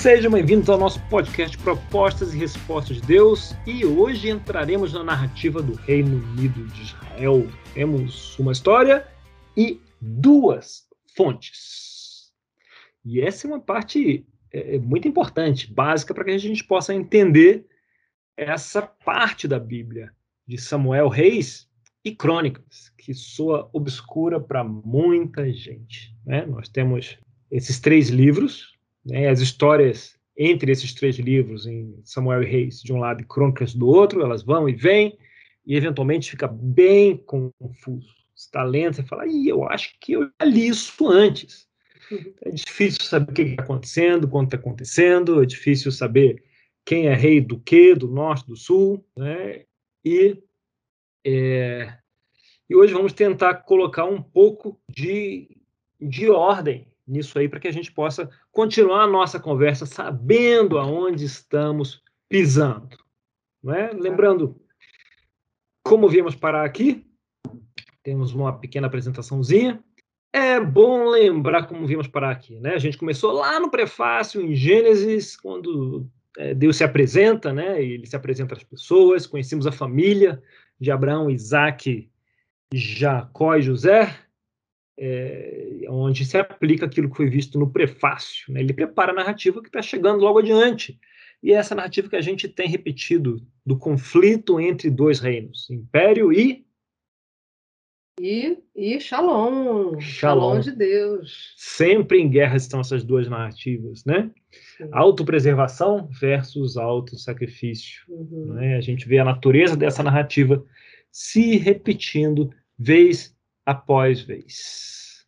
Sejam bem-vindos ao nosso podcast Propostas e Respostas de Deus e hoje entraremos na narrativa do Reino Unido de Israel. Temos uma história e duas fontes. E essa é uma parte é, muito importante, básica, para que a gente possa entender essa parte da Bíblia de Samuel, Reis e Crônicas, que soa obscura para muita gente. Né? Nós temos esses três livros, né, as histórias entre esses três livros, em Samuel e Reis de um lado e Crônicas do outro, elas vão e vêm, e eventualmente fica bem confuso. Está lendo, você fala, Ih, eu acho que eu li isso antes. Uhum. É difícil saber o que está acontecendo, quando está acontecendo, é difícil saber quem é rei do que, do norte, do sul, né? E, é, e hoje vamos tentar colocar um pouco de, de ordem nisso aí para que a gente possa continuar a nossa conversa sabendo aonde estamos pisando. Não é? Lembrando, como viemos parar aqui, temos uma pequena apresentaçãozinha. É bom lembrar como viemos parar aqui. Né? A gente começou lá no prefácio, em Gênesis, quando é, Deus se apresenta, né? ele se apresenta às pessoas, conhecemos a família de Abraão, Isaac, Jacó e José, é, onde se aplica aquilo que foi visto no prefácio. Né? Ele prepara a narrativa que está chegando logo adiante. E é essa narrativa que a gente tem repetido do conflito entre dois reinos, Império e. E, e Shalom, Shalom, Shalom de Deus. Sempre em guerra estão essas duas narrativas, né? Sim. Autopreservação versus auto-sacrifício. Uhum. Né? A gente vê a natureza dessa narrativa se repetindo vez após vez.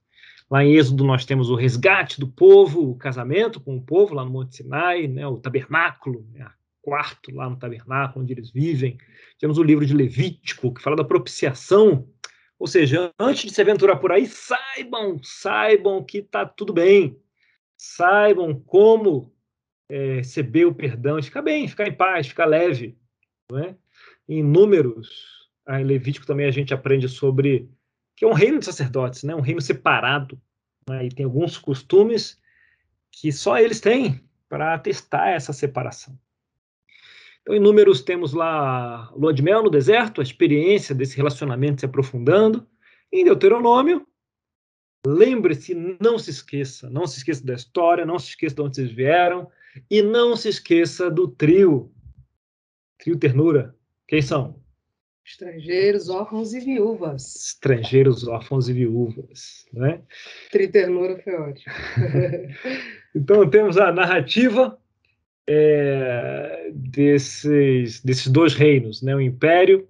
Lá em Êxodo nós temos o resgate do povo, o casamento com o povo lá no Monte Sinai, né, o tabernáculo, né, quarto lá no tabernáculo onde eles vivem. Temos o livro de Levítico, que fala da propiciação, ou seja, antes de se aventurar por aí, saibam, saibam que está tudo bem, saibam como é, receber o perdão e ficar bem, ficar em paz, ficar leve. Não é? Em Números, em Levítico também a gente aprende sobre que é um reino de sacerdotes, né? um reino separado. Né? E tem alguns costumes que só eles têm para atestar essa separação. Então, em números, temos lá lua de mel no deserto, a experiência desse relacionamento se aprofundando. Em Deuteronômio, lembre-se, não se esqueça, não se esqueça da história, não se esqueça de onde vocês vieram, e não se esqueça do trio, trio ternura. Quem são? Estrangeiros, órfãos e viúvas. Estrangeiros, órfãos e viúvas, né? Triternura foi ótimo. então temos a narrativa é, desses, desses dois reinos, né? O Império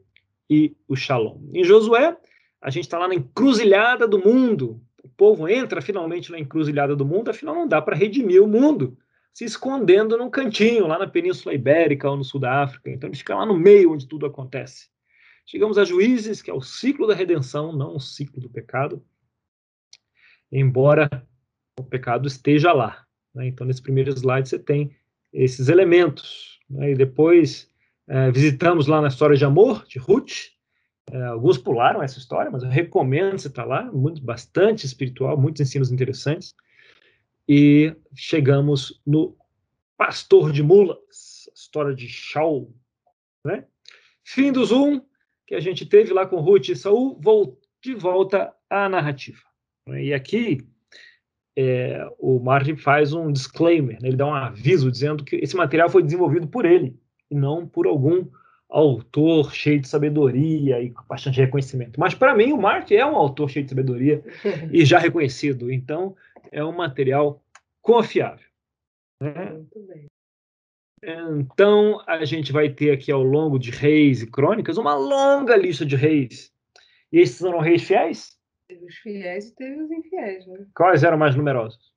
e o Shalom. Em Josué, a gente está lá na encruzilhada do mundo. O povo entra finalmente na encruzilhada do mundo, afinal não dá para redimir o mundo se escondendo num cantinho, lá na Península Ibérica ou no Sul da África. Então eles ficam lá no meio onde tudo acontece. Chegamos a Juízes, que é o ciclo da redenção, não o ciclo do pecado, embora o pecado esteja lá. Né? Então, nesse primeiro slide, você tem esses elementos. Né? E depois é, visitamos lá na história de amor, de Ruth. É, alguns pularam essa história, mas eu recomendo você estar lá, muito, bastante espiritual, muitos ensinos interessantes. E chegamos no Pastor de Mulas, história de Shaul. Né? Fim do Zoom, que a gente teve lá com Ruth e Saul, de volta à narrativa. E aqui é, o Martin faz um disclaimer, né? ele dá um aviso dizendo que esse material foi desenvolvido por ele e não por algum autor cheio de sabedoria e com bastante reconhecimento. Mas para mim o Martin é um autor cheio de sabedoria e já reconhecido, então é um material confiável. Né? Muito bem. Então, a gente vai ter aqui ao longo de reis e crônicas uma longa lista de reis. E esses eram reis fiéis? Teve os fiéis e teve os infiéis, né? Quais eram mais numerosos?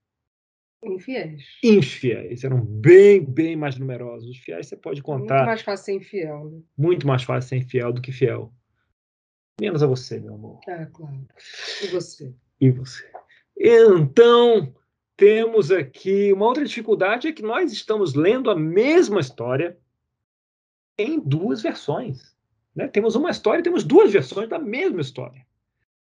Infiéis. Infiéis, eram bem, bem mais numerosos. Os fiéis você pode contar. Muito mais fácil ser infiel. Né? Muito mais fácil ser infiel do que fiel. Menos a você, meu amor. Ah, claro. E você? E você. Então, temos aqui uma outra dificuldade é que nós estamos lendo a mesma história em duas versões. Né? Temos uma história e temos duas versões da mesma história.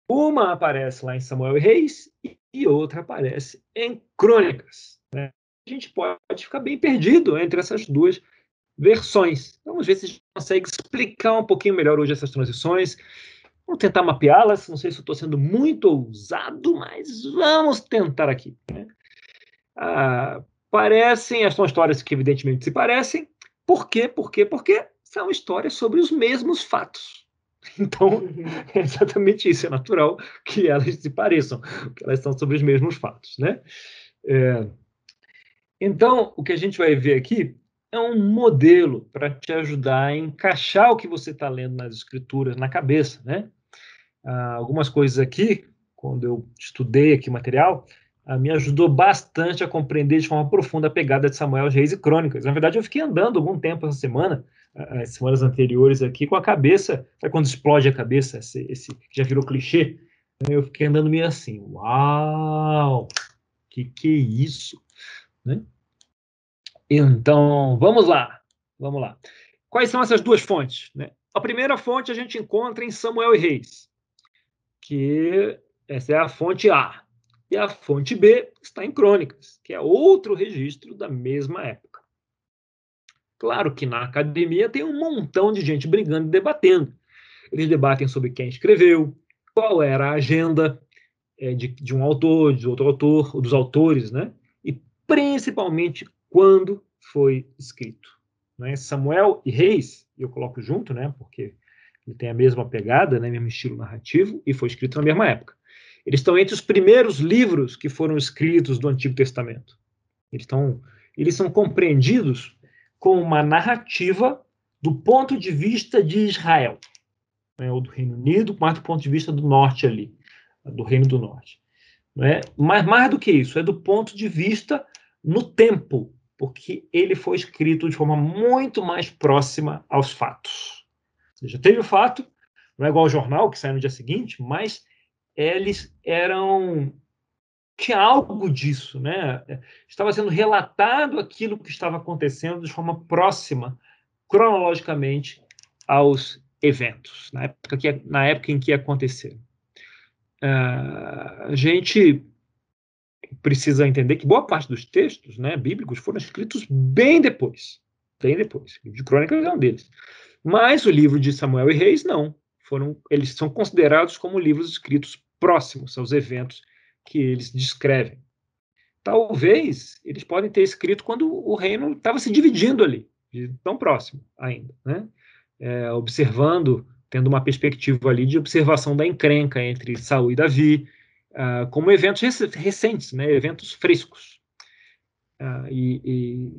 Uma aparece lá em Samuel e Reis e outra aparece em Crônicas. Né? gente pode ficar bem perdido entre essas duas versões. Vamos ver se a gente consegue explicar um pouquinho melhor hoje essas transições. Vamos tentar mapeá-las. Não sei se estou sendo muito ousado, mas vamos tentar aqui. Né? Ah, parecem, são histórias que evidentemente se parecem. Por quê? Por quê? Porque são histórias sobre os mesmos fatos. Então, uhum. é exatamente isso, é natural que elas se pareçam, porque elas são sobre os mesmos fatos, né? É, então, o que a gente vai ver aqui é um modelo para te ajudar a encaixar o que você está lendo nas escrituras na cabeça, né? Ah, algumas coisas aqui, quando eu estudei aqui o material, ah, me ajudou bastante a compreender de forma profunda a pegada de Samuel, Reis e Crônicas. Na verdade, eu fiquei andando algum tempo essa semana, as semanas anteriores aqui, com a cabeça, sabe quando explode a cabeça, esse, esse já virou clichê? Eu fiquei andando meio assim, uau, que que é isso? Né? Então, vamos lá, vamos lá. Quais são essas duas fontes? Né? A primeira fonte a gente encontra em Samuel e Reis, que essa é a fonte A. E a fonte B está em Crônicas, que é outro registro da mesma época. Claro que na academia tem um montão de gente brigando e debatendo. Eles debatem sobre quem escreveu, qual era a agenda é, de, de um autor, de outro autor, dos autores, né? E principalmente quando foi escrito. Né? Samuel e Reis, eu coloco junto, né? Porque ele tem a mesma pegada, né? Mesmo estilo narrativo e foi escrito na mesma época. Eles estão entre os primeiros livros que foram escritos do Antigo Testamento. Eles, estão, eles são compreendidos com uma narrativa do ponto de vista de Israel, né? ou do Reino Unido, mas do ponto de vista do norte ali, do Reino do Norte. Né? Mas mais do que isso, é do ponto de vista no tempo, porque ele foi escrito de forma muito mais próxima aos fatos. Seja, teve o fato, não é igual ao jornal que sai no dia seguinte, mas eles eram tinha algo disso, né? Estava sendo relatado aquilo que estava acontecendo de forma próxima, cronologicamente, aos eventos, na época, que, na época em que aconteceram. Uh, a gente precisa entender que boa parte dos textos né, bíblicos foram escritos bem depois. Bem depois. O livro de Crônicas é um deles. Mas o livro de Samuel e Reis, não. Foram, eles são considerados como livros escritos próximos aos eventos que eles descrevem. Talvez eles podem ter escrito quando o reino estava se dividindo ali, tão próximo ainda, né? É, observando, tendo uma perspectiva ali de observação da encrenca entre Saul e Davi, uh, como eventos recentes, né, eventos frescos. Uh, e, e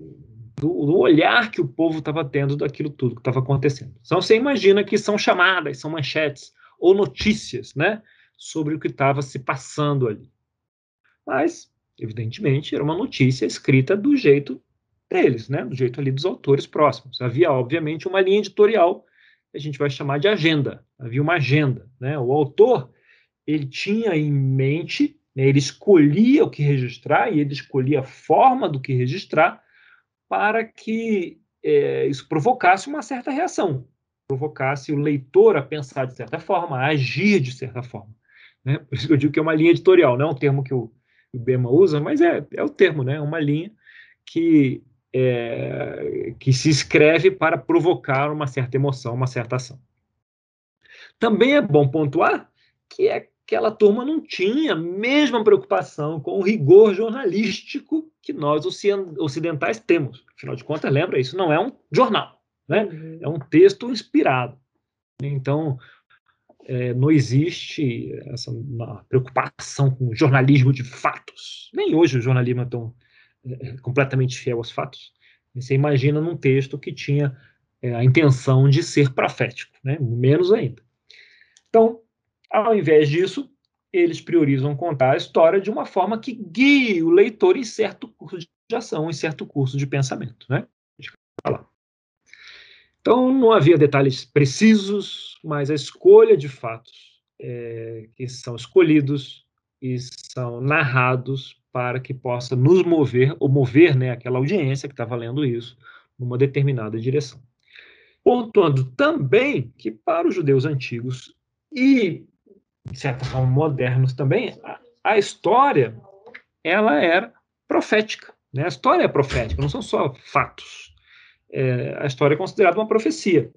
do, do, olhar que o povo estava tendo daquilo tudo que estava acontecendo. Então você imagina que são chamadas, são manchetes ou notícias, né, sobre o que estava se passando ali. Mas, evidentemente, era uma notícia escrita do jeito deles, né, do jeito ali dos autores próximos. Havia, obviamente, uma linha editorial que a gente vai chamar de agenda. Havia uma agenda, né? O autor ele tinha em mente, né, ele escolhia o que registrar e ele escolhia a forma do que registrar para que é, isso provocasse uma certa reação, provocasse o leitor a pensar de certa forma, a agir de certa forma. Né? Por isso que eu digo que é uma linha editorial, não é um termo que o, Bema usa, mas é, é o termo, né? é uma linha que, é, que se escreve para provocar uma certa emoção, uma certa ação. Também é bom pontuar que é aquela turma não tinha a mesma preocupação com o rigor jornalístico que nós ocidentais temos. Afinal de contas, lembra, isso não é um jornal, né? Uhum. é um texto inspirado. Então, é, não existe essa preocupação com o jornalismo de fatos. Nem hoje o jornalismo é tão é, completamente fiel aos fatos. Você imagina num texto que tinha é, a intenção de ser profético, né? menos ainda. Então, ao invés disso, eles priorizam contar a história de uma forma que guie o leitor em certo curso de ação, em certo curso de pensamento. Né? Então, não havia detalhes precisos, mas a escolha de fatos é, que são escolhidos e são narrados para que possa nos mover, ou mover né, aquela audiência que estava lendo isso, numa determinada direção. Pontuando também que, para os judeus antigos e de certa forma, modernos também, a, a história ela era profética. Né? A história é profética, não são só fatos. É, a história é considerada uma profecia.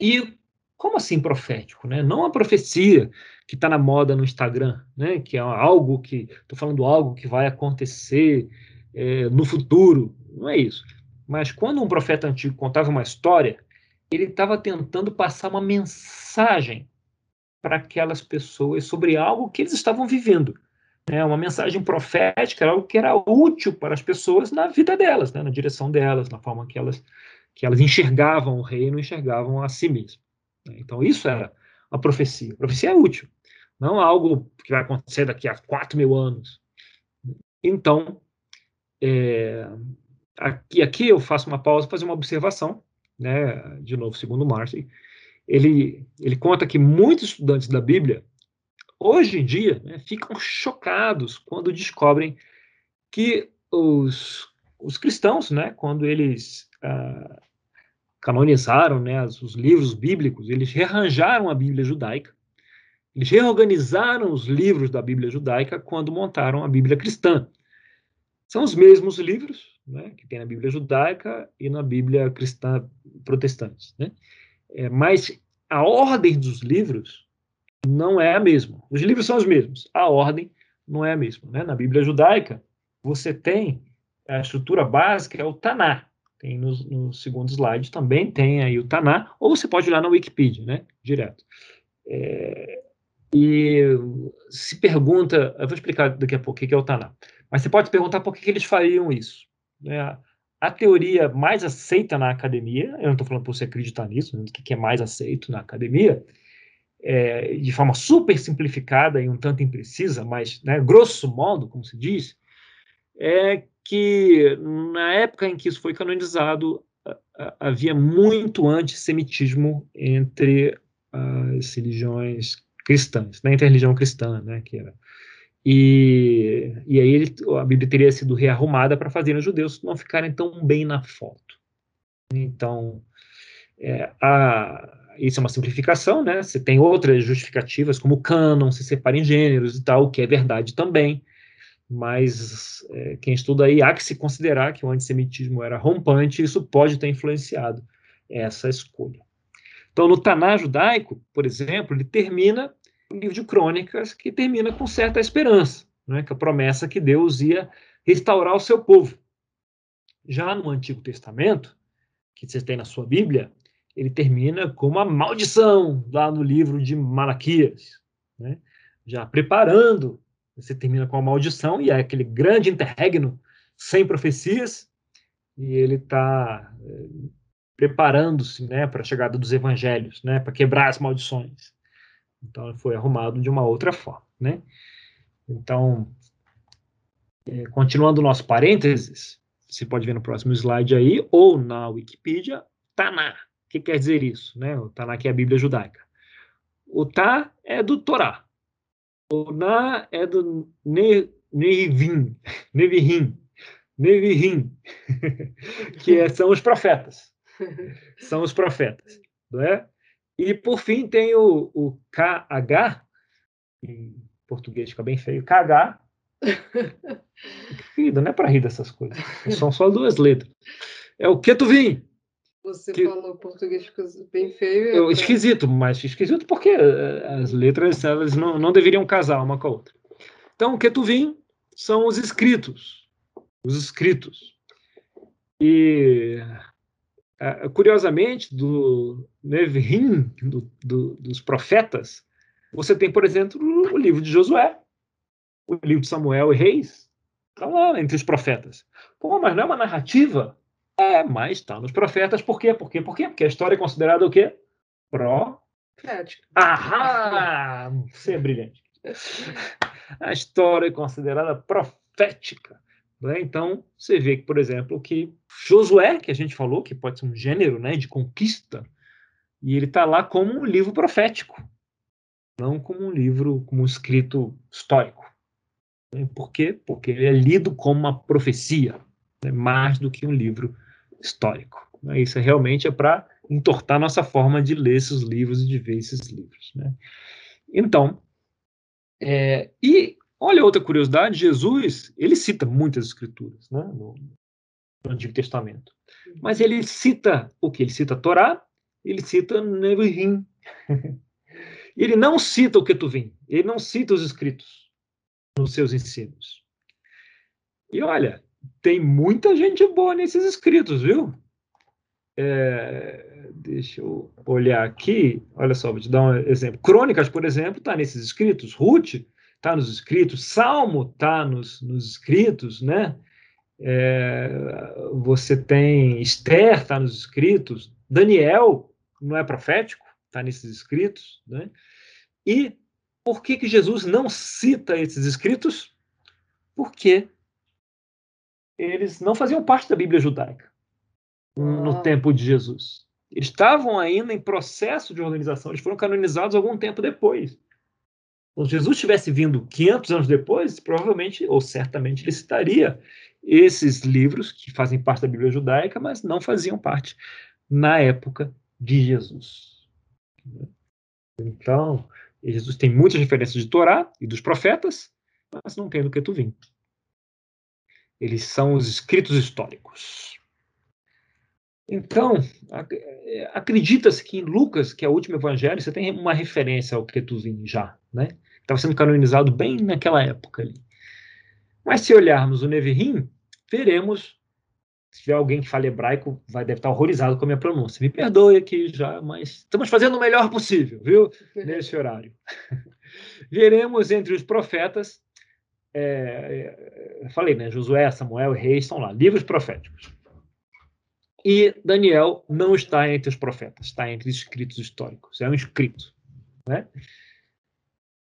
E como assim profético? Né? Não a profecia que está na moda no Instagram, né? que é algo que. Estou falando algo que vai acontecer é, no futuro. Não é isso. Mas quando um profeta antigo contava uma história, ele estava tentando passar uma mensagem para aquelas pessoas sobre algo que eles estavam vivendo. Né? Uma mensagem profética algo que era útil para as pessoas na vida delas, né? na direção delas, na forma que elas, que elas enxergavam o reino, enxergavam a si mesmas. Né? Então, isso era a profecia. A profecia é útil, não algo que vai acontecer daqui a 4 mil anos. Então, é, aqui, aqui eu faço uma pausa para fazer uma observação, né, de novo, segundo Martin, ele, ele conta que muitos estudantes da Bíblia, hoje em dia, né, ficam chocados quando descobrem que os, os cristãos, né, quando eles ah, canonizaram né, os livros bíblicos, eles rearranjaram a Bíblia judaica, eles reorganizaram os livros da Bíblia judaica quando montaram a Bíblia cristã. São os mesmos livros né, que tem na Bíblia judaica e na Bíblia cristã protestante. Né? É, mas a ordem dos livros não é a mesma. Os livros são os mesmos, a ordem não é a mesma. Né? Na Bíblia judaica, você tem a estrutura básica, é o Taná. Tem no, no, segundo slide também tem aí o Taná, ou você pode olhar na Wikipedia, né? Direto. É, e se pergunta, eu vou explicar daqui a pouco o que é o Taná, mas você pode perguntar por que, que eles fariam isso. Né? A teoria mais aceita na academia, eu não estou falando para você acreditar nisso, né, o que é mais aceito na academia, é, de forma super simplificada e um tanto imprecisa, mas né, grosso modo, como se diz, é que na época em que isso foi canonizado, havia muito antissemitismo entre as religiões cristãs, na né, interreligião cristã, né, que era e, e aí ele, a Bíblia teria sido rearrumada para fazer os judeus não ficarem tão bem na foto. Então, é, a, isso é uma simplificação, né? Você tem outras justificativas, como o cânon se separa em gêneros e tal, que é verdade também. Mas é, quem estuda aí há que se considerar que o antissemitismo era rompante, e isso pode ter influenciado essa escolha. Então, no Taná judaico, por exemplo, ele termina livro de crônicas que termina com certa esperança, né, com a promessa que Deus ia restaurar o seu povo. Já no Antigo Testamento, que você tem na sua Bíblia, ele termina com uma maldição lá no livro de Malaquias, né? já preparando, você termina com a maldição e é aquele grande interregno sem profecias, e ele está eh, preparando-se né, para a chegada dos evangelhos, né, para quebrar as maldições. Então, foi arrumado de uma outra forma, né? Então, é, continuando o nosso parênteses, você pode ver no próximo slide aí, ou na Wikipedia, Taná. O que quer dizer isso? Né? O Taná que é a Bíblia judaica. O Tá é do Torá. O Na é do ne, Nevim, Nevihim, Nevihim, que é, são os profetas. São os profetas, não é? E, por fim, tem o, o KH, em português fica bem feio, KH. Querido, não é para rir dessas coisas. São só duas letras. É o Ketuvim. Você que, falou português fica bem feio. Eu, Esquisito, mas esquisito porque eh, as letras elas não, não deveriam casar uma com a outra. Então, o Ketuvim são os escritos. Os escritos. E Uh, curiosamente, do Nevrim, do, do, dos profetas, você tem, por exemplo, o livro de Josué, o livro de Samuel e Reis, está lá entre os profetas. Pô, mas não é uma narrativa? É, mas está nos profetas. Por quê? Por quê? Por quê? Porque a história é considerada o quê? Profética. Ahá! Você é brilhante. A história é considerada profética. Né? Então, você vê que, por exemplo, que Josué, que a gente falou, que pode ser um gênero né, de conquista, e ele está lá como um livro profético, não como um livro, como um escrito histórico. Né? Por quê? Porque ele é lido como uma profecia, né, mais do que um livro histórico. Né? Isso realmente é para entortar nossa forma de ler esses livros e de ver esses livros. Né? Então, é, e olha outra curiosidade, Jesus, ele cita muitas escrituras, né, no, no Antigo Testamento. Mas ele cita o que? Ele cita a Torá, ele cita Nevi'im. ele não cita o Ketuvim, ele não cita os escritos nos seus ensinos. E olha, tem muita gente boa nesses escritos, viu? É, deixa eu olhar aqui. Olha só, vou te dar um exemplo. Crônicas, por exemplo, está nesses escritos. Ruth está nos escritos. Salmo está nos, nos escritos, né? É, você tem Esther está nos escritos. Daniel não é profético, está nesses escritos, né? E por que que Jesus não cita esses escritos? Porque eles não faziam parte da Bíblia judaica no ah. tempo de Jesus. Estavam ainda em processo de organização, eles foram canonizados algum tempo depois. Se Jesus tivesse vindo 500 anos depois, provavelmente, ou certamente, ele citaria esses livros que fazem parte da Bíblia judaica, mas não faziam parte na época de Jesus. Então, Jesus tem muitas referências de Torá e dos profetas, mas não tem do que tu vim. Eles são os escritos históricos. Então, acredita-se que em Lucas, que é o último evangelho, você tem uma referência ao Ketuvim já, né? Estava sendo canonizado bem naquela época ali. Mas se olharmos o Nevi'im, veremos, se tiver alguém que fala hebraico, vai deve estar horrorizado com a minha pronúncia. Me perdoe aqui já, mas estamos fazendo o melhor possível, viu? Nesse horário. veremos entre os profetas, é, é, falei, né? Josué, Samuel e Reis estão lá, livros proféticos. E Daniel não está entre os profetas, está entre os escritos históricos. É um escrito. Né?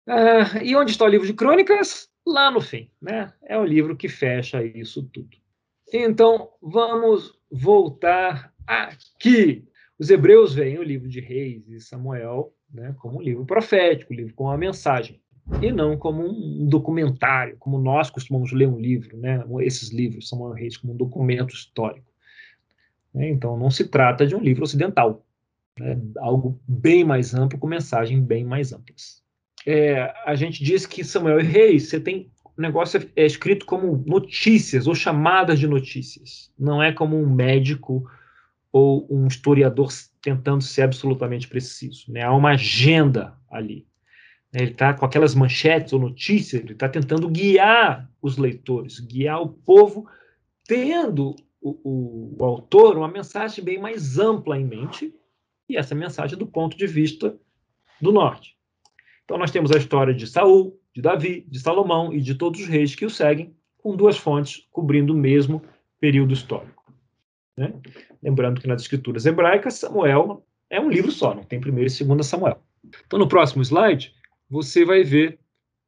Ah, e onde está o livro de crônicas? Lá no fim. Né? É o livro que fecha isso tudo. Então, vamos voltar aqui. Os hebreus veem o livro de Reis e Samuel né, como um livro profético, um livro com uma mensagem, e não como um documentário, como nós costumamos ler um livro, né, esses livros, Samuel Reis, como um documento histórico. Né? Então, não se trata de um livro ocidental, né? algo bem mais amplo, com mensagens bem mais amplas. É, a gente diz que Samuel Reis, você tem o negócio é, escrito como notícias ou chamadas de notícias. Não é como um médico ou um historiador tentando ser absolutamente preciso. Né? Há uma agenda ali. Ele está com aquelas manchetes ou notícias, ele está tentando guiar os leitores, guiar o povo, tendo o, o, autor uma mensagem bem mais ampla em mente, e essa mensagem do ponto de vista do norte. Então nós temos a história de Saul, de Davi, de Salomão e de todos os reis que o seguem, com duas fontes cobrindo o mesmo período histórico. Né? Lembrando que nas escrituras hebraicas, Samuel é um livro só, não tem primeiro e segundo Samuel. Então no próximo slide, você vai ver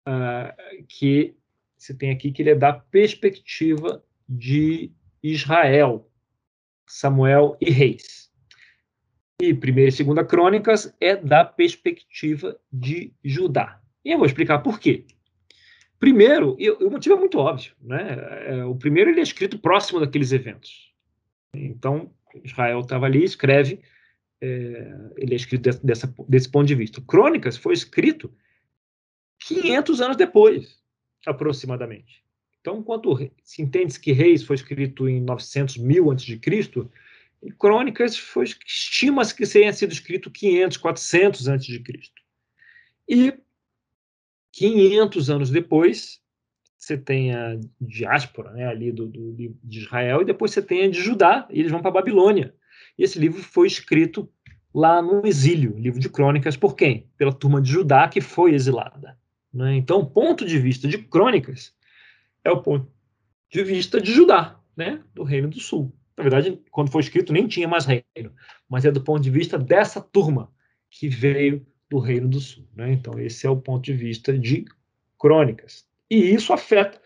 uh, que você tem aqui que ele é da perspectiva de Israel, Samuel e Reis. E primeira e segunda crônicas é da perspectiva de Judá. E eu vou explicar por quê. Primeiro, o motivo é muito óbvio, né? É, o primeiro ele é escrito próximo daqueles eventos. Então, Israel estava ali, escreve, é, ele é escrito dessa, dessa, desse ponto de vista. Crônicas foi escrito 500 anos depois, aproximadamente. Então, enquanto se entende que Reis foi escrito em 900 mil antes de Cristo, e Crônicas foi estima-se que tenha sido escrito 500, 400 antes de Cristo. E 500 anos depois, você tem a diáspora né, ali do, do, de Israel, e depois você tem a de Judá, e eles vão para a Babilônia. E esse livro foi escrito lá no exílio, livro de crônicas, por quem? Pela turma de Judá que foi exilada. Né? Então, ponto de vista de crônicas, é o ponto de vista de Judá, né, do Reino do Sul. Na verdade, quando foi escrito, nem tinha mais reino, mas é do ponto de vista dessa turma que veio do Reino do Sul. Né? Então, esse é o ponto de vista de crônicas. E isso afeta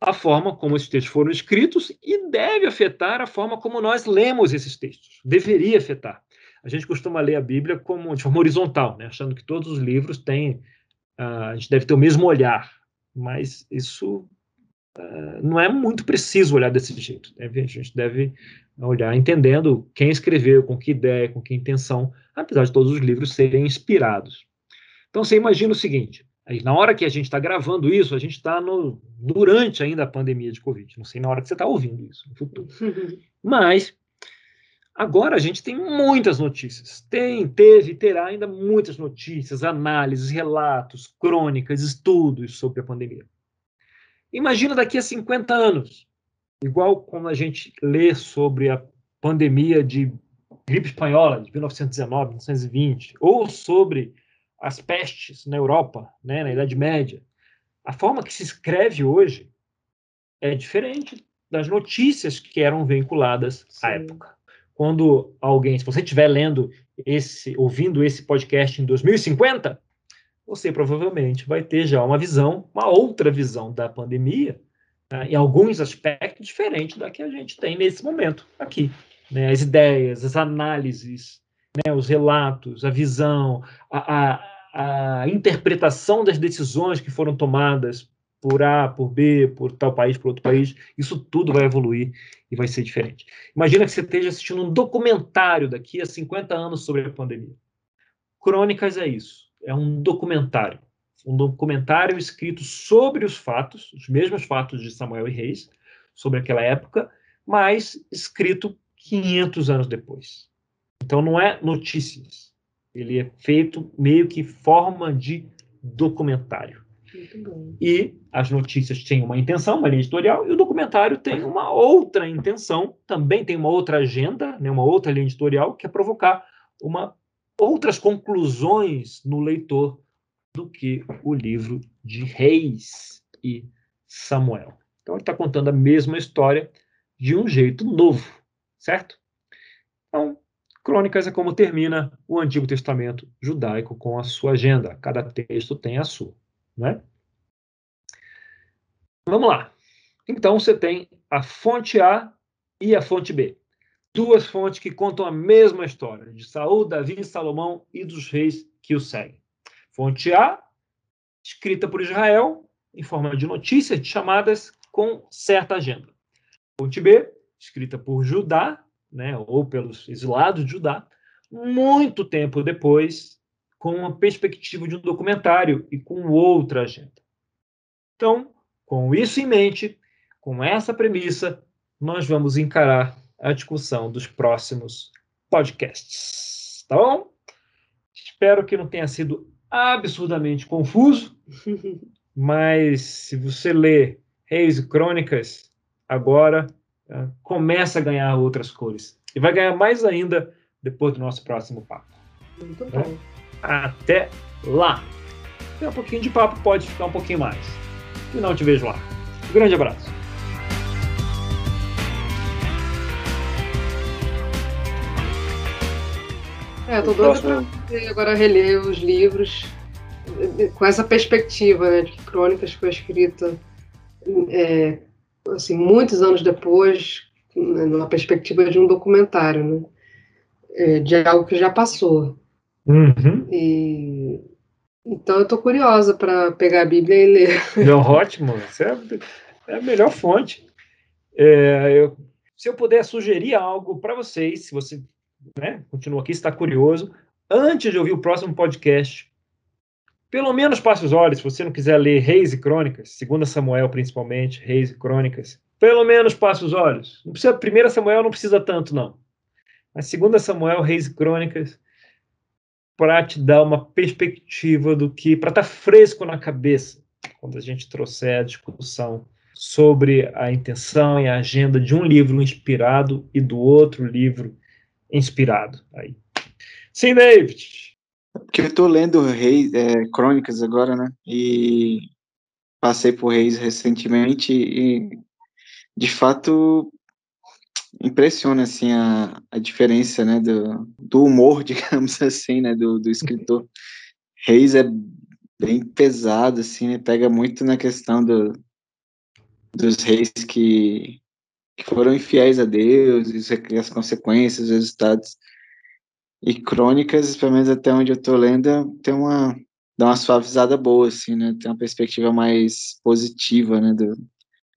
a forma como esses textos foram escritos e deve afetar a forma como nós lemos esses textos. Deveria afetar. A gente costuma ler a Bíblia como de forma horizontal, né? achando que todos os livros têm. Uh, a gente deve ter o mesmo olhar, mas isso ah, não é muito preciso olhar desse jeito. Né? A gente deve olhar entendendo quem escreveu, com que ideia, com que intenção, apesar de todos os livros serem inspirados. Então você imagina o seguinte: Aí, na hora que a gente está gravando isso, a gente está durante ainda a pandemia de Covid. Não sei na hora que você está ouvindo isso, no futuro. Mas agora a gente tem muitas notícias. Tem, teve, terá ainda muitas notícias, análises, relatos, crônicas, estudos sobre a pandemia. Imagina daqui a 50 anos, igual quando a gente lê sobre a pandemia de gripe espanhola de 1919, 1920, ou sobre as pestes na Europa, né, na Idade Média, a forma que se escreve hoje é diferente das notícias que eram veiculadas Sim. à época. Quando alguém, se você estiver lendo esse, ouvindo esse podcast em 2050, você provavelmente vai ter já uma visão, uma outra visão da pandemia, né, em alguns aspectos diferente da que a gente tem nesse momento aqui. Né, as ideias, as análises, né, os relatos, a visão, a, a a interpretação das decisões que foram tomadas por A, por B, por tal país, por outro país, isso tudo vai evoluir e vai ser diferente. Imagina que você esteja assistindo um documentário daqui a 50 anos sobre a pandemia. Crônicas é isso, é um documentário. Um documentário escrito sobre os fatos, os mesmos fatos de Samuel e Reis, sobre aquela época, mas escrito 500 anos depois. Então não é notícias, ele é feito meio que forma de documentário. E as notícias têm uma intenção, uma linha editorial, e o documentário tem uma outra intenção, também tem uma outra agenda, né, uma outra linha editorial, que é provocar uma, outras conclusões no leitor do que o livro de Reis e Samuel. Então ele está contando a mesma história de um jeito novo, certo? Então, Crônicas é como termina o Antigo Testamento judaico com a sua agenda. Cada texto tem a sua, né? Vamos lá. Então você tem a fonte A e a fonte B. Duas fontes que contam a mesma história de Saul, Davi, Salomão e dos reis que o seguem. Fonte A, escrita por Israel em forma de notícias, chamadas com certa agenda. Fonte B, escrita por Judá né, ou pelos exilados de Judá, muito tempo depois, com uma perspectiva de um documentário e com outra agenda. Então, com isso em mente, com essa premissa, nós vamos encarar a discussão dos próximos podcasts. Tá bom? Espero que não tenha sido absurdamente confuso, mas se você lê Reis e Crônicas agora, Tá? começa a ganhar outras cores. E vai ganhar mais ainda depois do nosso próximo papo. Muito né? bom. Até lá. Tem um pouquinho de papo, pode ficar um pouquinho mais. E não te vejo lá. Um grande abraço. É, tô doida pra agora reler os livros com essa perspectiva, né, de que Crônicas foi escrita é, assim, muitos anos depois, né, na perspectiva de um documentário, né? É, de algo que já passou. Uhum. E, então eu estou curiosa para pegar a Bíblia e ler. É ótimo, é, é a melhor fonte. É, eu, se eu puder sugerir algo para vocês, se você né, continua aqui, está curioso, antes de ouvir o próximo podcast, pelo menos passe os olhos, se você não quiser ler Reis e Crônicas, segunda Samuel principalmente, Reis e Crônicas, pelo menos passe os olhos. Não precisa, primeira Samuel não precisa tanto, não. Mas segunda Samuel, Reis e Crônicas, para te dar uma perspectiva do que, para estar tá fresco na cabeça, quando a gente trouxer a discussão sobre a intenção e a agenda de um livro inspirado e do outro livro inspirado. Aí. Sim, David. Porque eu tô lendo Reis, é, Crônicas agora, né? E passei por Reis recentemente e, de fato, impressiona, assim, a, a diferença, né? Do, do humor, digamos assim, né? Do, do escritor. Reis é bem pesado, assim, né? Pega muito na questão do, dos reis que, que foram infiéis a Deus, e as consequências, os resultados. E Crônicas, pelo menos até onde eu tô lendo, tem uma dá uma suavizada boa assim, né? Tem uma perspectiva mais positiva, né, do,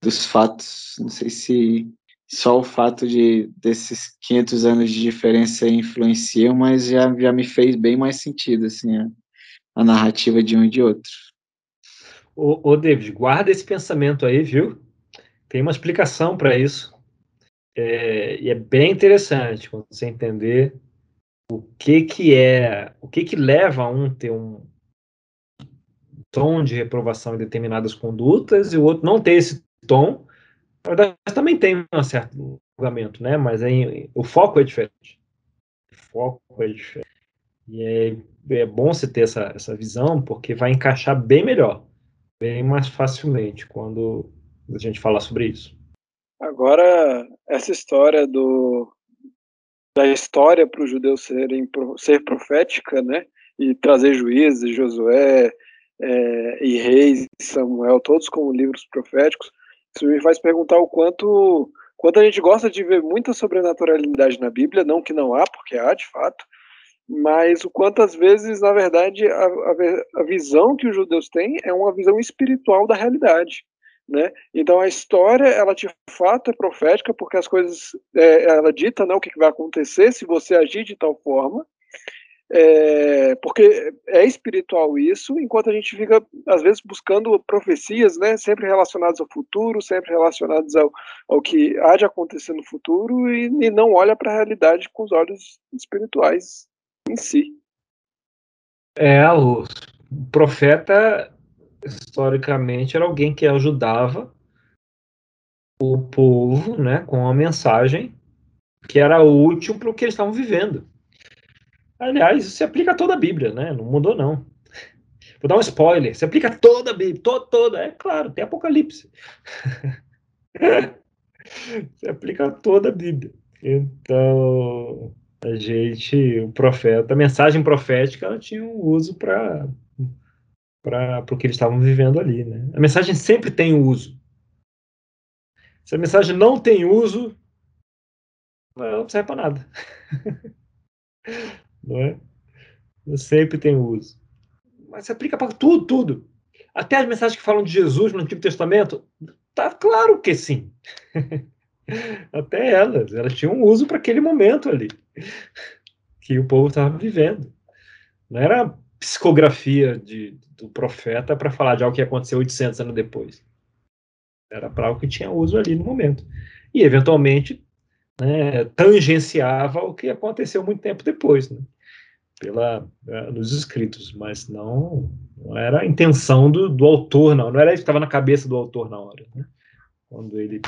dos fatos. Não sei se só o fato de desses 500 anos de diferença influenciam, mas já, já me fez bem mais sentido assim a, a narrativa de um e de outro. Ô, ô, David, guarda esse pensamento aí, viu? Tem uma explicação para isso. É, e é bem interessante quando você entender o que que é, o que que leva a um ter um tom de reprovação em determinadas condutas e o outro não ter esse tom. Na verdade, também tem um certo julgamento, né? Mas aí, o foco é diferente. O foco é diferente. E é, é bom você ter essa, essa visão, porque vai encaixar bem melhor, bem mais facilmente quando a gente falar sobre isso. Agora, essa história do, da história para os judeus serem ser profética, né, e trazer juízes, Josué é, e Reis, Samuel, todos como livros proféticos, isso me faz perguntar o quanto quanto a gente gosta de ver muita sobrenaturalidade na Bíblia, não que não há, porque há de fato, mas o quanto às vezes, na verdade, a, a, a visão que os judeus têm é uma visão espiritual da realidade. Né? Então a história, ela de fato é profética, porque as coisas, é, ela dita né, o que vai acontecer se você agir de tal forma, é, porque é espiritual isso, enquanto a gente fica, às vezes, buscando profecias, né, sempre relacionadas ao futuro, sempre relacionadas ao, ao que há de acontecer no futuro, e, e não olha para a realidade com os olhos espirituais em si. É, o profeta historicamente era alguém que ajudava o povo, né, com a mensagem que era útil para o que eles estavam vivendo. Aliás, isso se aplica a toda a Bíblia, né? Não mudou não. Vou dar um spoiler. Se aplica a toda a Bíblia, toda, toda. É claro, tem Apocalipse. se aplica a toda a Bíblia. Então, a gente, o profeta, a mensagem profética, ela tinha um uso para para o que eles estavam vivendo ali. Né? A mensagem sempre tem uso. Se a mensagem não tem uso, não serve para nada. não é? Sempre tem uso. Mas se aplica para tudo, tudo. Até as mensagens que falam de Jesus no Antigo Testamento, tá claro que sim. Até elas, elas tinham um uso para aquele momento ali que o povo estava vivendo. Não era psicografia de, do profeta para falar de algo que aconteceu 800 anos depois. Era para algo que tinha uso ali no momento. E, eventualmente, né, tangenciava o que aconteceu muito tempo depois, né, pela, é, nos escritos, mas não, não era a intenção do, do autor, não. Não era isso que estava na cabeça do autor na hora, né, quando, ele,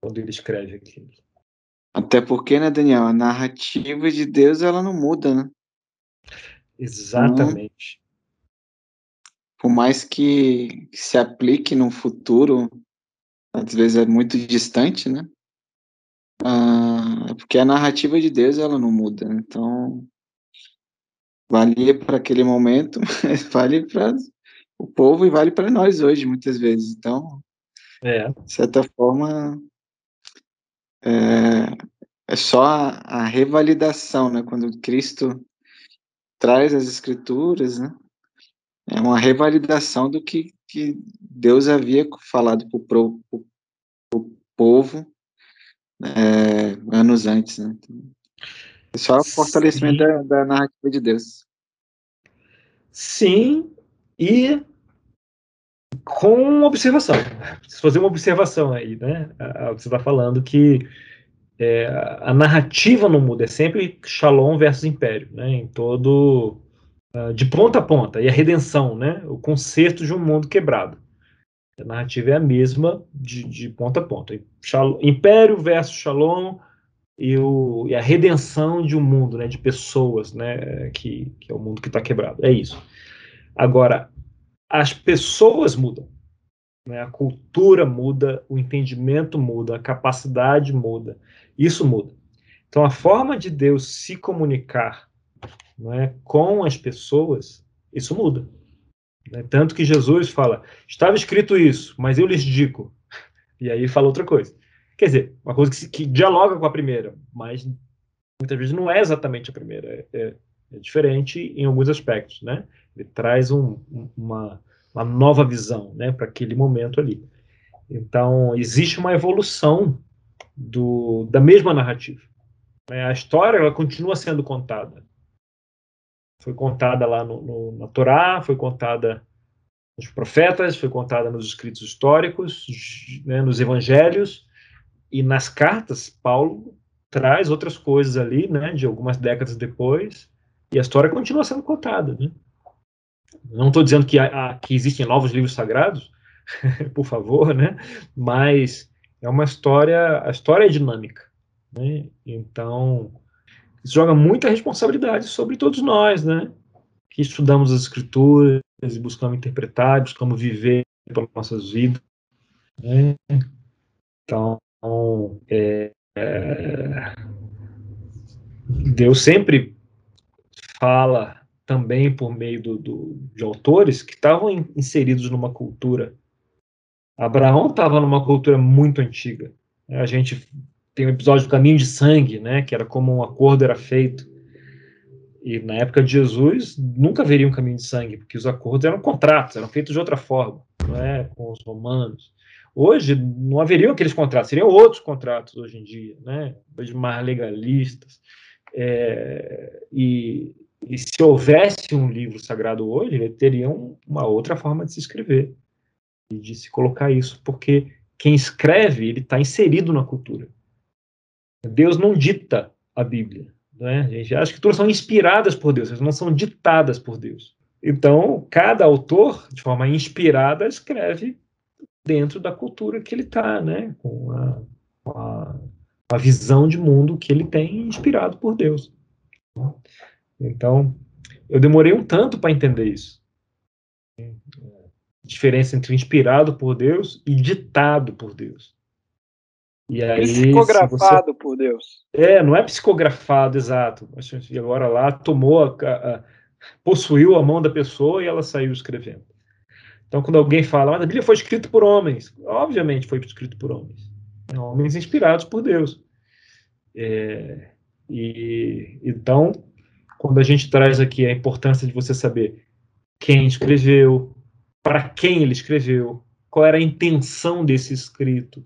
quando ele escreve aquilo. Até porque, né, Daniel, a narrativa de Deus ela não muda, né? Exatamente. Por mais que, que se aplique no futuro, às vezes é muito distante, né? Ah, porque a narrativa de Deus ela não muda. Então, valia para aquele momento, mas vale para o povo e vale para nós hoje, muitas vezes. Então, é. de certa forma, é, é só a, a, revalidação, né? Quando Cristo traz as escrituras, né? É uma revalidação do que, que Deus havia falado para o povo é, anos antes, né? É só o fortalecimento da, da, narrativa de Deus. Sim, e com observação. Preciso fazer uma observação aí, né? Você está falando que é, a narrativa não muda, é sempre Shalom versus Império, né? Em todo uh, de ponta a ponta e a redenção, né? O conserto de um mundo quebrado. A narrativa é a mesma de, de ponta a ponta. Império versus Shalom e, o, e, a redenção de um mundo, né? De pessoas, né? Que, que é o mundo que está quebrado. É isso. Agora, as pessoas mudam. Né? A cultura muda, o entendimento muda, a capacidade muda. Isso muda. Então, a forma de Deus se comunicar é, com as pessoas, isso muda. Né? Tanto que Jesus fala: estava escrito isso, mas eu lhes digo. E aí fala outra coisa. Quer dizer, uma coisa que, que dialoga com a primeira, mas muitas vezes não é exatamente a primeira. É, é, é diferente em alguns aspectos, né? Ele traz um, uma, uma nova visão, né, para aquele momento ali. Então, existe uma evolução do, da mesma narrativa. É, a história ela continua sendo contada. Foi contada lá no, no, na Torá, foi contada nos profetas, foi contada nos escritos históricos, né, nos evangelhos e nas cartas. Paulo traz outras coisas ali, né, de algumas décadas depois, e a história continua sendo contada. Né? Não estou dizendo que, que existem novos livros sagrados, por favor, né? Mas é uma história, a história é dinâmica, né? Então, isso joga muita responsabilidade sobre todos nós, né? Que estudamos as escrituras e buscamos interpretar, buscamos viver pelas nossas vidas, né? Então, é, é, Deus sempre fala também por meio do, do, de autores que estavam inseridos numa cultura Abraão estava numa cultura muito antiga. A gente tem um episódio do Caminho de Sangue, né, que era como um acordo era feito. E na época de Jesus, nunca haveria um caminho de sangue, porque os acordos eram contratos, eram feitos de outra forma, não é? com os romanos. Hoje, não haveriam aqueles contratos, seriam outros contratos hoje em dia, né? mais legalistas. É, e, e se houvesse um livro sagrado hoje, ele teria uma outra forma de se escrever de se colocar isso, porque quem escreve, ele está inserido na cultura. Deus não dita a Bíblia. Né? A gente acha que todas são inspiradas por Deus, elas não são ditadas por Deus. Então, cada autor, de forma inspirada, escreve dentro da cultura que ele está, né? com, a, a, a visão de mundo que ele tem inspirado por Deus. Então, eu demorei um tanto para entender isso diferença entre inspirado por Deus e ditado por Deus. E aí, psicografado você... por Deus. É, não é psicografado, exato. E agora lá tomou, a, a, possuiu a mão da pessoa e ela saiu escrevendo. Então, quando alguém fala, mas a Bíblia foi escrita por homens, obviamente foi escrito por homens, homens inspirados por Deus. É, e então, quando a gente traz aqui a importância de você saber quem escreveu, para quem ele escreveu, qual era a intenção desse escrito,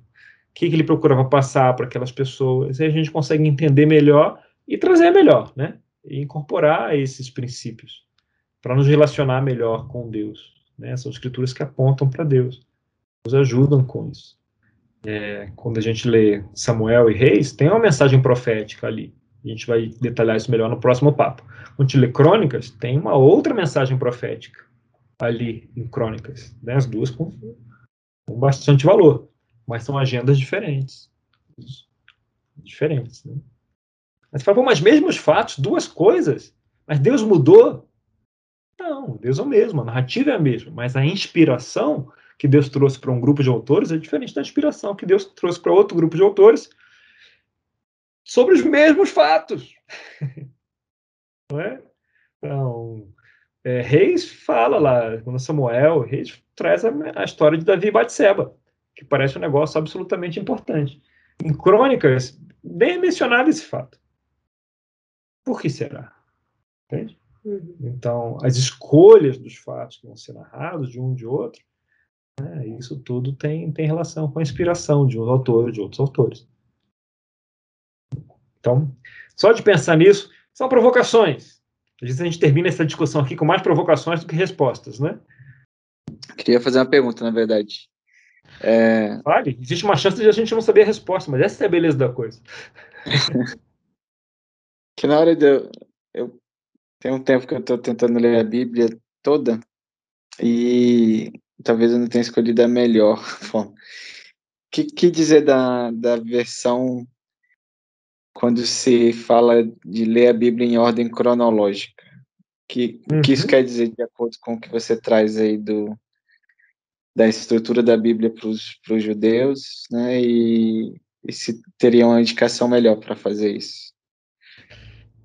que, que ele procurava passar para aquelas pessoas. Aí a gente consegue entender melhor e trazer melhor, né? E incorporar esses princípios para nos relacionar melhor com Deus. Né? São escrituras que apontam para Deus, nos ajudam com isso. É, quando a gente lê Samuel e Reis, tem uma mensagem profética ali. A gente vai detalhar isso melhor no próximo papo. Quando a gente lê Crônicas, tem uma outra mensagem profética ali em Crônicas. Né? As duas com, com, bastante valor, mas são agendas diferentes. Diferentes. Né? Mas você fala, mas mesmos fatos, duas coisas, mas Deus mudou? Não, Deus é o mesmo, a narrativa é a mesma, mas a inspiração que Deus trouxe para um grupo de autores é diferente da inspiração que Deus trouxe para outro grupo de autores sobre os mesmos fatos. Não é? Então, é, Reis fala lá, quando Samuel, Reis traz a, a história de Davi e Batseba, que parece um negócio absolutamente importante. Em Crônicas, nem é mencionado esse fato. Por que será? Entende? Uhum. Então, as escolhas dos fatos que vão ser narrados de um de outro, né, isso tudo tem, tem relação com a inspiração de um autor de outros autores. Então, só de pensar nisso, são provocações. Às vezes a gente termina essa discussão aqui com mais provocações do que respostas, né? Queria fazer uma pergunta, na verdade. É... Vale, existe uma chance de a gente não saber a resposta, mas essa é a beleza da coisa. que na hora de eu, eu tem um tempo que eu estou tentando ler a Bíblia toda e talvez eu não tenha escolhido a melhor forma. O que, que dizer da, da versão quando se fala de ler a Bíblia em ordem cronológica. Que, uhum. que isso quer dizer de acordo com o que você traz aí do, da estrutura da Bíblia para os judeus, né? E, e, se teria uma indicação melhor para fazer isso?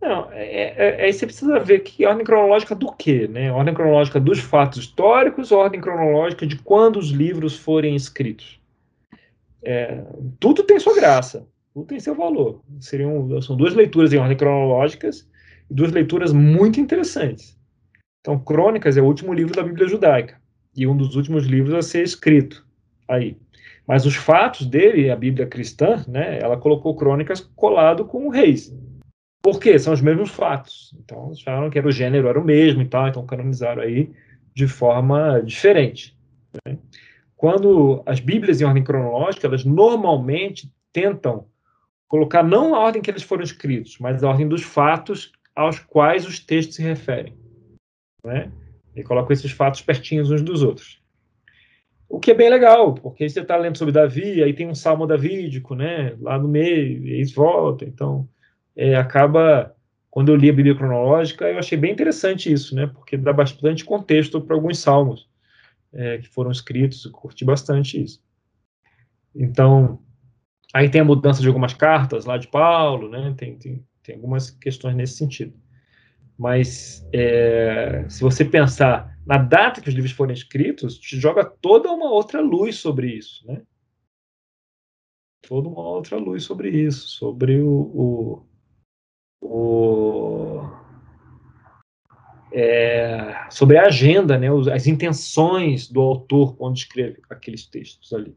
Não, é, é, é, você precisa ver que ordem cronológica do quê, né? Ordem cronológica dos fatos históricos, ordem cronológica de quando os livros forem escritos. É, tudo tem sua graça tudo tem seu valor. Seriam, são duas leituras em ordem cronológicas duas leituras muito interessantes. Então, Crônicas é o último livro da Bíblia judaica e um dos últimos livros a ser escrito aí. Mas os fatos dele, a Bíblia cristã, né, ela colocou Crônicas colado com o Reis. Por quê? São os mesmos fatos. Então, acharam que era o gênero era o mesmo e tal, então canonizaram aí de forma diferente. Né? Quando as Bíblias em ordem cronológica, elas normalmente tentam colocar não a ordem que eles foram escritos, mas a ordem dos fatos aos quais os textos se referem. Né? E colocam esses fatos pertinhos uns dos outros. O que é bem legal, porque você está lendo sobre Davi, aí tem um salmo davídico, né, lá no meio, e eles voltam. Então, é, acaba, quando eu li a Bíblia cronológica, eu achei bem interessante isso, né, porque dá bastante contexto para alguns salmos é, que foram escritos, eu curti bastante isso. Então, aí tem a mudança de algumas cartas lá de Paulo, né, tem, tem, tem algumas questões nesse sentido. Mas, é, se você pensar na data que os livros foram escritos, te joga toda uma outra luz sobre isso, né? Toda uma outra luz sobre isso, sobre o, o, o é, sobre a agenda, né, as intenções do autor quando escreve aqueles textos ali.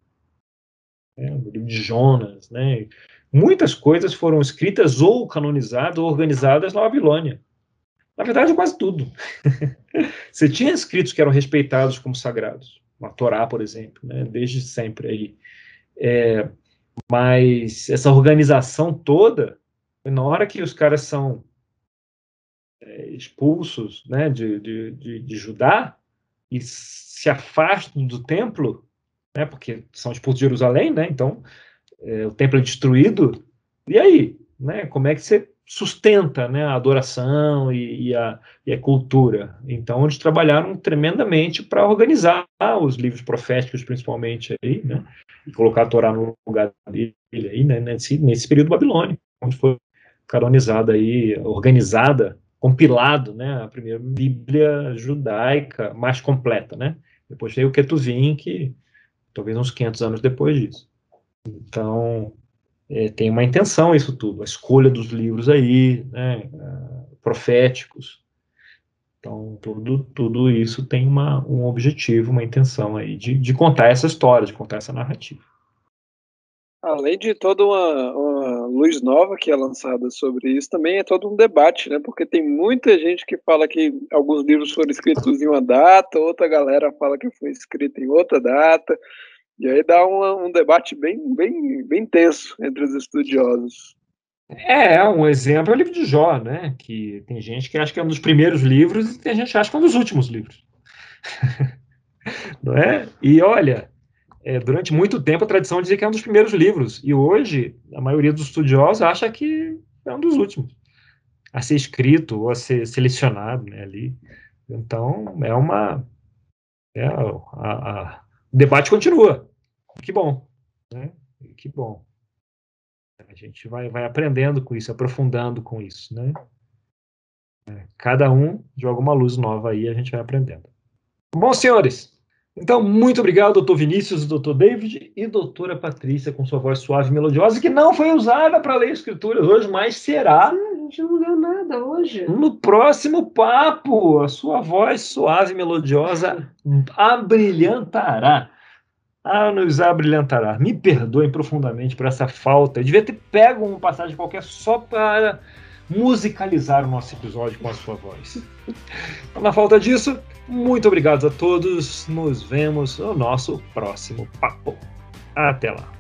É, o livro de Jonas, né? Muitas coisas foram escritas ou canonizadas ou organizadas na Babilônia. Na verdade, quase tudo. Você tinha escritos que eram respeitados como sagrados, a Torá, por exemplo, né, desde sempre aí. É, mas essa organização toda, na hora que os caras são é, expulsos né, de, de, de, de, Judá e se afastam do templo, né, porque são expulsos de Jerusalém, né, então é, o templo é destruído, e aí? Né, como é que você sustenta né, a adoração e, e, a, e, a, cultura. Então, eles trabalharam tremendamente para organizar os livros proféticos, principalmente, aí, né, e colocar a Torá no lugar dele aí, né, nesse, nesse período babilônico, onde foi canonizada aí, organizada, compilado, né, a primeira Bíblia judaica mais completa, né. Depois veio o Ketuvim, que talvez uns 500 anos depois disso. Então, é, tem uma intenção isso tudo, a escolha dos livros aí, né, uh, proféticos. Então, tudo, tudo isso tem uma, um objetivo, uma intenção aí de, de contar essa história, de contar essa narrativa. Além de toda uma, uma, luz nova que é lançada sobre isso, também é todo um debate, né? Porque tem muita gente que fala que alguns livros foram escritos em uma data, outra galera fala que foi escrito em outra data. E aí dá um, um debate bem, bem, bem tenso entre os estudiosos. É, um exemplo é o livro de Jó, né? Que tem gente que acha que é um dos primeiros livros e tem gente que acha que é um dos últimos livros. Não é? E olha, é, durante muito tempo a tradição dizia que é um dos primeiros livros, e hoje a maioria dos estudiosos acha que é um dos últimos a ser escrito ou a ser selecionado né, ali. Então, é uma. É, a, a, o debate continua. Que bom, né? Que bom. A gente vai, vai aprendendo com isso, aprofundando com isso, né? É, cada um joga uma luz nova aí, a gente vai aprendendo. Bom, senhores, então, muito obrigado, doutor Vinícius, doutor David e doutora Patrícia, com sua voz suave e melodiosa, que não foi usada para ler escrituras hoje, mas será. a gente não leu nada hoje. No próximo papo, a sua voz suave e melodiosa abrilhantará ah, nos abrilhantará. Me perdoem profundamente por essa falta. Eu devia ter pego uma passagem qualquer só para musicalizar o nosso episódio com a sua voz. Na falta disso, muito obrigado a todos. Nos vemos no nosso próximo papo. Até lá.